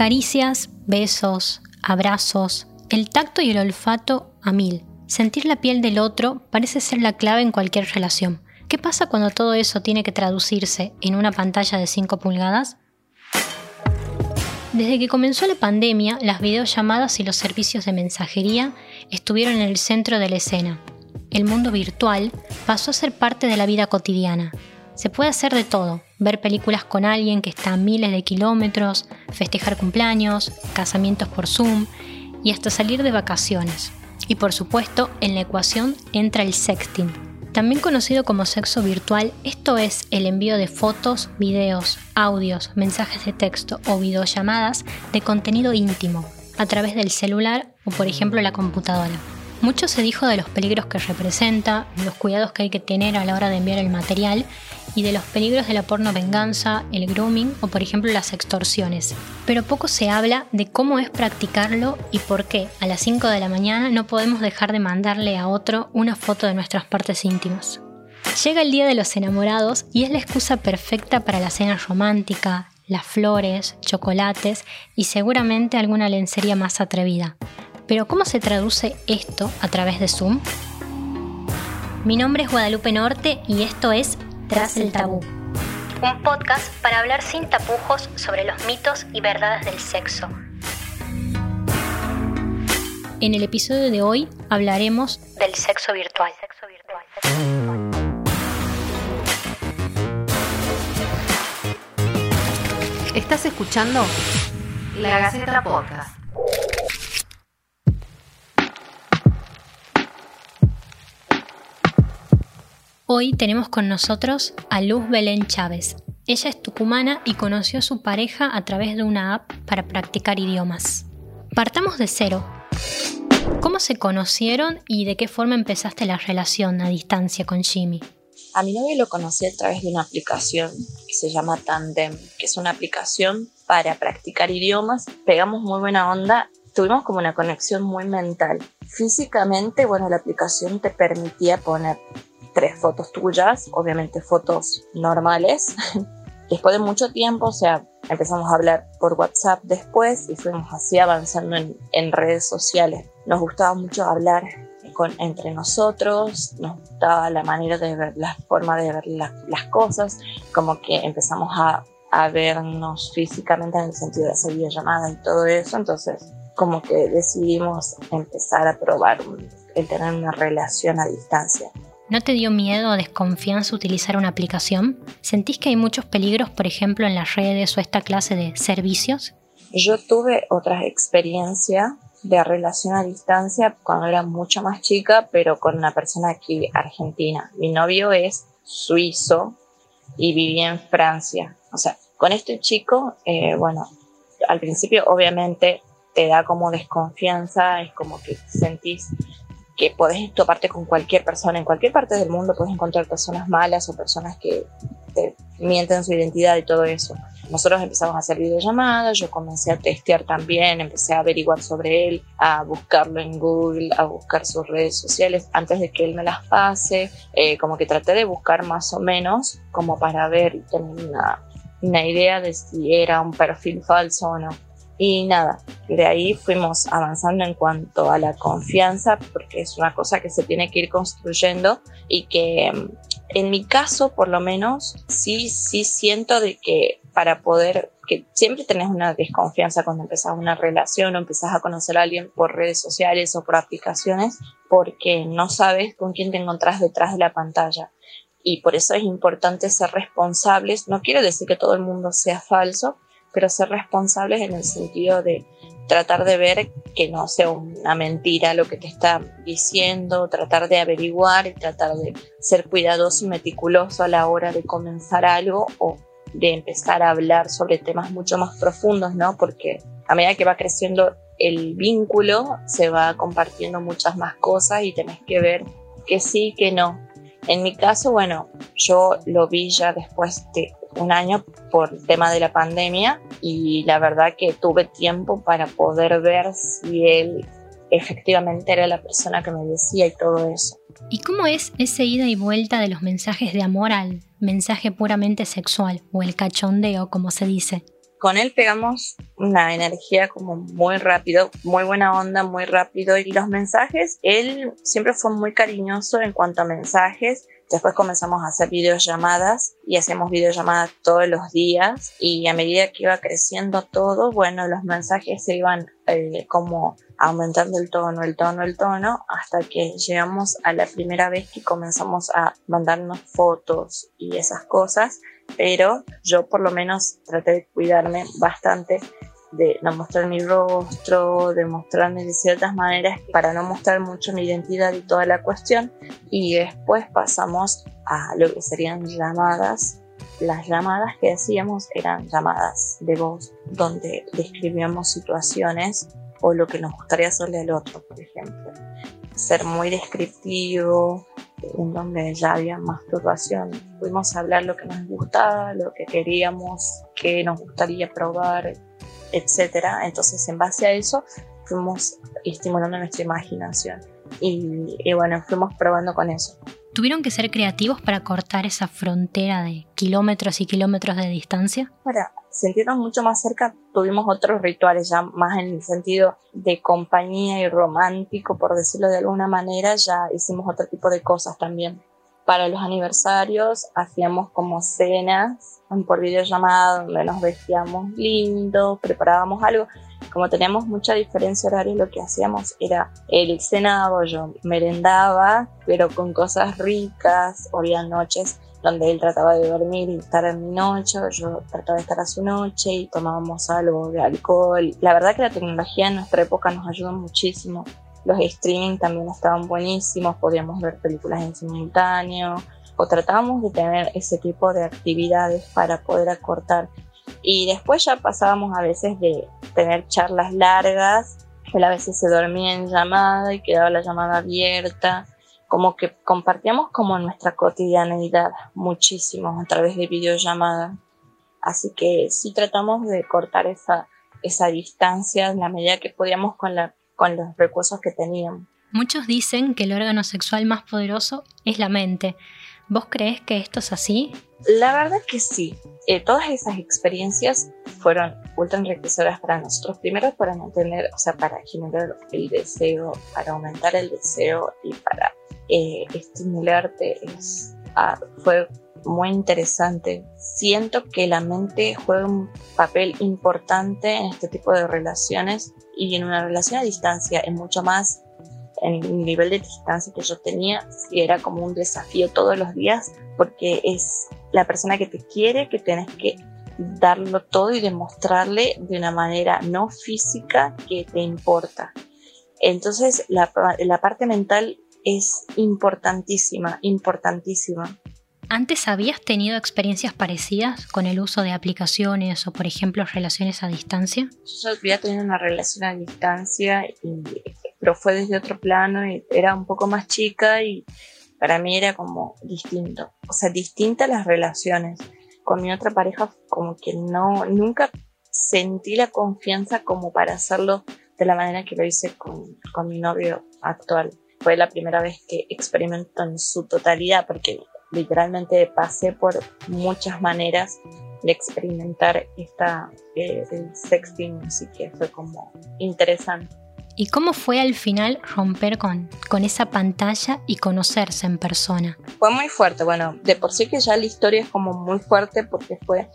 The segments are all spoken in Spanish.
Caricias, besos, abrazos, el tacto y el olfato a mil. Sentir la piel del otro parece ser la clave en cualquier relación. ¿Qué pasa cuando todo eso tiene que traducirse en una pantalla de 5 pulgadas? Desde que comenzó la pandemia, las videollamadas y los servicios de mensajería estuvieron en el centro de la escena. El mundo virtual pasó a ser parte de la vida cotidiana. Se puede hacer de todo, ver películas con alguien que está a miles de kilómetros, festejar cumpleaños, casamientos por Zoom y hasta salir de vacaciones. Y por supuesto, en la ecuación entra el sexting, también conocido como sexo virtual, esto es el envío de fotos, videos, audios, mensajes de texto o videollamadas de contenido íntimo a través del celular o por ejemplo la computadora. Mucho se dijo de los peligros que representa, los cuidados que hay que tener a la hora de enviar el material y de los peligros de la porno venganza, el grooming o por ejemplo las extorsiones. Pero poco se habla de cómo es practicarlo y por qué a las 5 de la mañana no podemos dejar de mandarle a otro una foto de nuestras partes íntimas. Llega el día de los enamorados y es la excusa perfecta para la cena romántica, las flores, chocolates y seguramente alguna lencería más atrevida. Pero ¿cómo se traduce esto a través de Zoom? Mi nombre es Guadalupe Norte y esto es Tras el Tabú. Un podcast para hablar sin tapujos sobre los mitos y verdades del sexo. En el episodio de hoy hablaremos del sexo virtual. Estás escuchando La Gaceta Podcast. Hoy tenemos con nosotros a Luz Belén Chávez. Ella es tucumana y conoció a su pareja a través de una app para practicar idiomas. Partamos de cero. ¿Cómo se conocieron y de qué forma empezaste la relación a distancia con Jimmy? A mi novio lo conocí a través de una aplicación que se llama Tandem, que es una aplicación para practicar idiomas. Pegamos muy buena onda, tuvimos como una conexión muy mental. Físicamente, bueno, la aplicación te permitía poner tres fotos tuyas, obviamente fotos normales. Después de mucho tiempo, o sea, empezamos a hablar por WhatsApp después y fuimos así avanzando en, redes sociales. Nos gustaba mucho hablar con, entre nosotros, nos gustaba la manera de ver, la forma de ver las cosas, como que empezamos a, vernos físicamente en el sentido de hacer videollamadas y todo eso, entonces como que decidimos empezar a probar el tener una relación a distancia. ¿No te dio miedo o desconfianza utilizar una aplicación? ¿Sentís que hay muchos peligros, por ejemplo, en las redes o esta clase de servicios? Yo tuve otras experiencias de relación a distancia cuando era mucho más chica, pero con una persona aquí argentina. Mi novio es suizo y vivía en Francia. O sea, con este chico, eh, bueno, al principio obviamente te da como desconfianza, es como que sentís que podés toparte con cualquier persona. En cualquier parte del mundo puedes encontrar personas malas o personas que te mienten su identidad y todo eso. Nosotros empezamos a hacer videollamadas, yo comencé a testear también, empecé a averiguar sobre él, a buscarlo en Google, a buscar sus redes sociales antes de que él me las pase, eh, como que traté de buscar más o menos como para ver y tener una idea de si era un perfil falso o no. Y nada, de ahí fuimos avanzando en cuanto a la confianza, porque es una cosa que se tiene que ir construyendo y que mm, en mi caso, por lo menos, sí, sí siento de que para poder, que siempre tenés una desconfianza cuando empezás una relación o empezás a conocer a alguien por redes sociales o por aplicaciones, porque no sabes con quién te encontrás detrás de la pantalla. Y por eso es importante ser responsables. No quiero decir que todo el mundo sea falso, pero ser responsables en el sentido de tratar de ver que no sea una mentira lo que te está diciendo, tratar de averiguar y tratar de ser cuidadoso y meticuloso a la hora de comenzar algo o de empezar a hablar sobre temas mucho más profundos, ¿no? Porque a medida que va creciendo el vínculo, se va compartiendo muchas más cosas y tenés que ver que sí, que no. En mi caso, bueno, yo lo vi ya después de un año por el tema de la pandemia y la verdad que tuve tiempo para poder ver si él efectivamente era la persona que me decía y todo eso. ¿Y cómo es ese ida y vuelta de los mensajes de amor al mensaje puramente sexual o el cachondeo, como se dice? con él pegamos una energía como muy rápido, muy buena onda, muy rápido. Y los mensajes, él siempre fue muy cariñoso en cuanto a mensajes. Después comenzamos a hacer videollamadas y hacemos videollamadas todos los días y a medida que iba creciendo todo, bueno, los mensajes se iban eh, como aumentando el tono, el tono, el tono, hasta que llegamos a la primera vez que comenzamos a mandarnos fotos y esas cosas, pero yo por lo menos traté de cuidarme bastante de no mostrar mi rostro, de mostrarme de ciertas maneras para no mostrar mucho mi identidad y toda la cuestión. Y después pasamos a lo que serían llamadas. Las llamadas que decíamos eran llamadas de voz donde describíamos situaciones o lo que nos gustaría hacerle al otro, por ejemplo. Ser muy descriptivo, en donde ya había masturbación. Pudimos hablar lo que nos gustaba, lo que queríamos, qué nos gustaría probar, etcétera. Entonces, en base a eso, fuimos estimulando nuestra imaginación. Y, y, bueno, fuimos probando con eso. ¿Tuvieron que ser creativos para cortar esa frontera de kilómetros y kilómetros de distancia? Para sentirnos mucho más cerca, tuvimos otros rituales, ya más en el sentido de compañía y romántico, por decirlo de alguna manera, ya hicimos otro tipo de cosas también. Para los aniversarios hacíamos como cenas por videollamada donde nos vestíamos lindo, preparábamos algo. Como teníamos mucha diferencia horaria, lo que hacíamos era el cenado, yo merendaba, pero con cosas ricas, había noches donde él trataba de dormir y estar en mi noche, yo trataba de estar a su noche y tomábamos algo de alcohol. La verdad que la tecnología en nuestra época nos ayudó muchísimo los streaming también estaban buenísimos, podíamos ver películas en simultáneo o tratábamos de tener ese tipo de actividades para poder acortar. Y después ya pasábamos a veces de tener charlas largas, él a veces se dormía en llamada y quedaba la llamada abierta, como que compartíamos como nuestra cotidianidad muchísimo a través de videollamadas. Así que sí tratamos de cortar esa, esa distancia en la medida que podíamos con la con los recursos que teníamos. Muchos dicen que el órgano sexual más poderoso es la mente. ¿Vos crees que esto es así? La verdad que sí. Eh, todas esas experiencias fueron ultra enriquecedoras para nosotros. Primero para mantener, o sea, para generar el deseo, para aumentar el deseo y para eh, estimularte. Es, ah, fue muy interesante. Siento que la mente juega un papel importante en este tipo de relaciones y en una relación a distancia es mucho más en el nivel de distancia que yo tenía, era como un desafío todos los días, porque es la persona que te quiere, que tienes que darlo todo y demostrarle de una manera no física que te importa. Entonces la, la parte mental es importantísima, importantísima. ¿Antes habías tenido experiencias parecidas con el uso de aplicaciones o, por ejemplo, relaciones a distancia? Yo había tenido una relación a distancia, pero fue desde otro plano y era un poco más chica y para mí era como distinto. O sea, distintas las relaciones. Con mi otra pareja como que no, nunca sentí la confianza como para hacerlo de la manera que lo hice con, con mi novio actual. Fue la primera vez que experimento en su totalidad porque literalmente pasé por muchas maneras de experimentar esta eh, el sexting, así que fue como interesante. ¿Y cómo fue al final romper con, con esa pantalla y conocerse en persona? Fue muy fuerte, bueno, de por sí que ya la historia es como muy fuerte porque fue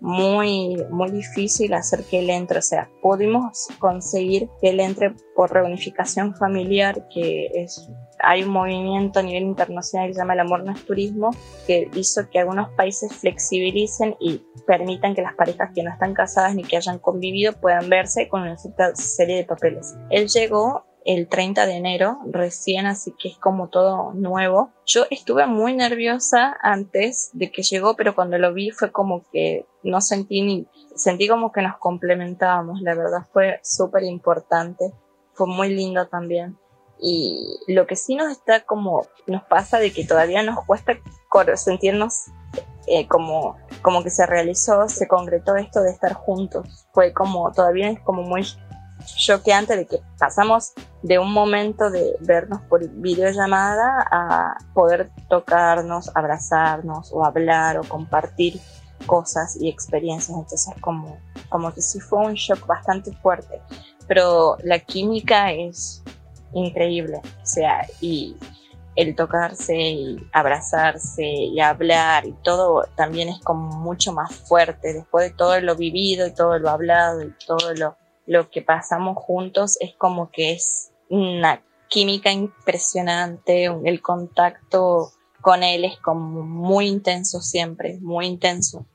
muy, muy difícil hacer que él entre. O sea, pudimos conseguir que él entre por reunificación familiar, que es hay un movimiento a nivel internacional que se llama el amor no es turismo, que hizo que algunos países flexibilicen y permitan que las parejas que no están casadas ni que hayan convivido puedan verse con una cierta serie de papeles. Él llegó el 30 de enero, recién, así que es como todo nuevo. Yo estuve muy nerviosa antes de que llegó, pero cuando lo vi fue como que no sentí ni, sentí como que nos complementábamos, la verdad fue súper importante, fue muy lindo también. Y lo que sí nos está como, nos pasa de que todavía nos cuesta sentirnos eh, como, como que se realizó, se concretó esto de estar juntos. Fue como, todavía es como muy choqueante de que pasamos de un momento de vernos por videollamada a poder tocarnos, abrazarnos o hablar o compartir cosas y experiencias, entonces como, como que sí fue un shock bastante fuerte, pero la química es increíble, o sea, y el tocarse y abrazarse y hablar y todo también es como mucho más fuerte, después de todo lo vivido y todo lo hablado y todo lo, lo que pasamos juntos, es como que es una química impresionante, el contacto con él es como muy intenso siempre, muy intenso.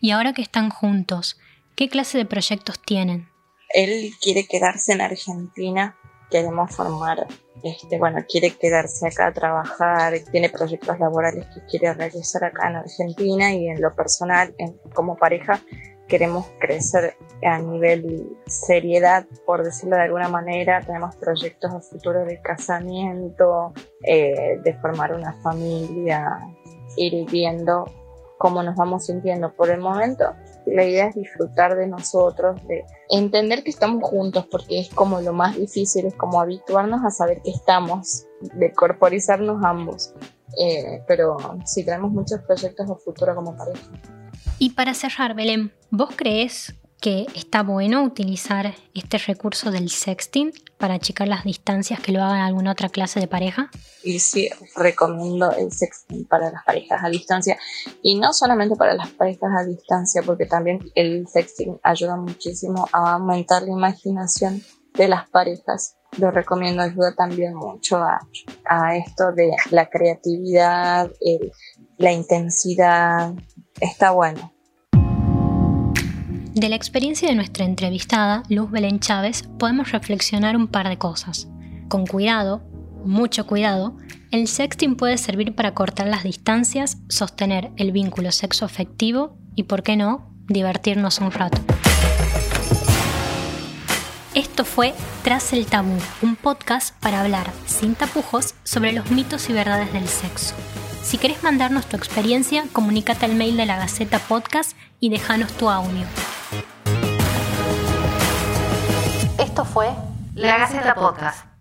Y ahora que están juntos, ¿qué clase de proyectos tienen? Él quiere quedarse en Argentina, queremos formar, este, bueno, quiere quedarse acá a trabajar, tiene proyectos laborales que quiere realizar acá en Argentina y en lo personal, como pareja, queremos crecer a nivel seriedad, por decirlo de alguna manera. Tenemos proyectos a futuro de casamiento, eh, de formar una familia, ir viendo cómo nos vamos sintiendo por el momento. La idea es disfrutar de nosotros, de entender que estamos juntos, porque es como lo más difícil, es como habituarnos a saber que estamos, de corporizarnos ambos. Eh, pero sí, tenemos muchos proyectos a futuro como pareja. Y para cerrar, Belén, ¿vos crees que está bueno utilizar este recurso del sexting para achicar las distancias que lo hagan alguna otra clase de pareja? Y sí, recomiendo el sexting para las parejas a distancia. Y no solamente para las parejas a distancia, porque también el sexting ayuda muchísimo a aumentar la imaginación de las parejas. Lo recomiendo, ayuda también mucho a, a esto de la creatividad, la intensidad. Está bueno. De la experiencia de nuestra entrevistada, Luz Belén Chávez, podemos reflexionar un par de cosas. Con cuidado, mucho cuidado, el sexting puede servir para cortar las distancias, sostener el vínculo sexo-afectivo y, por qué no, divertirnos un rato. Esto fue Tras el Tabú, un podcast para hablar sin tapujos sobre los mitos y verdades del sexo. Si querés mandarnos tu experiencia, comunícate al mail de la Gaceta Podcast y déjanos tu audio. Fue La Gaceta Podcast.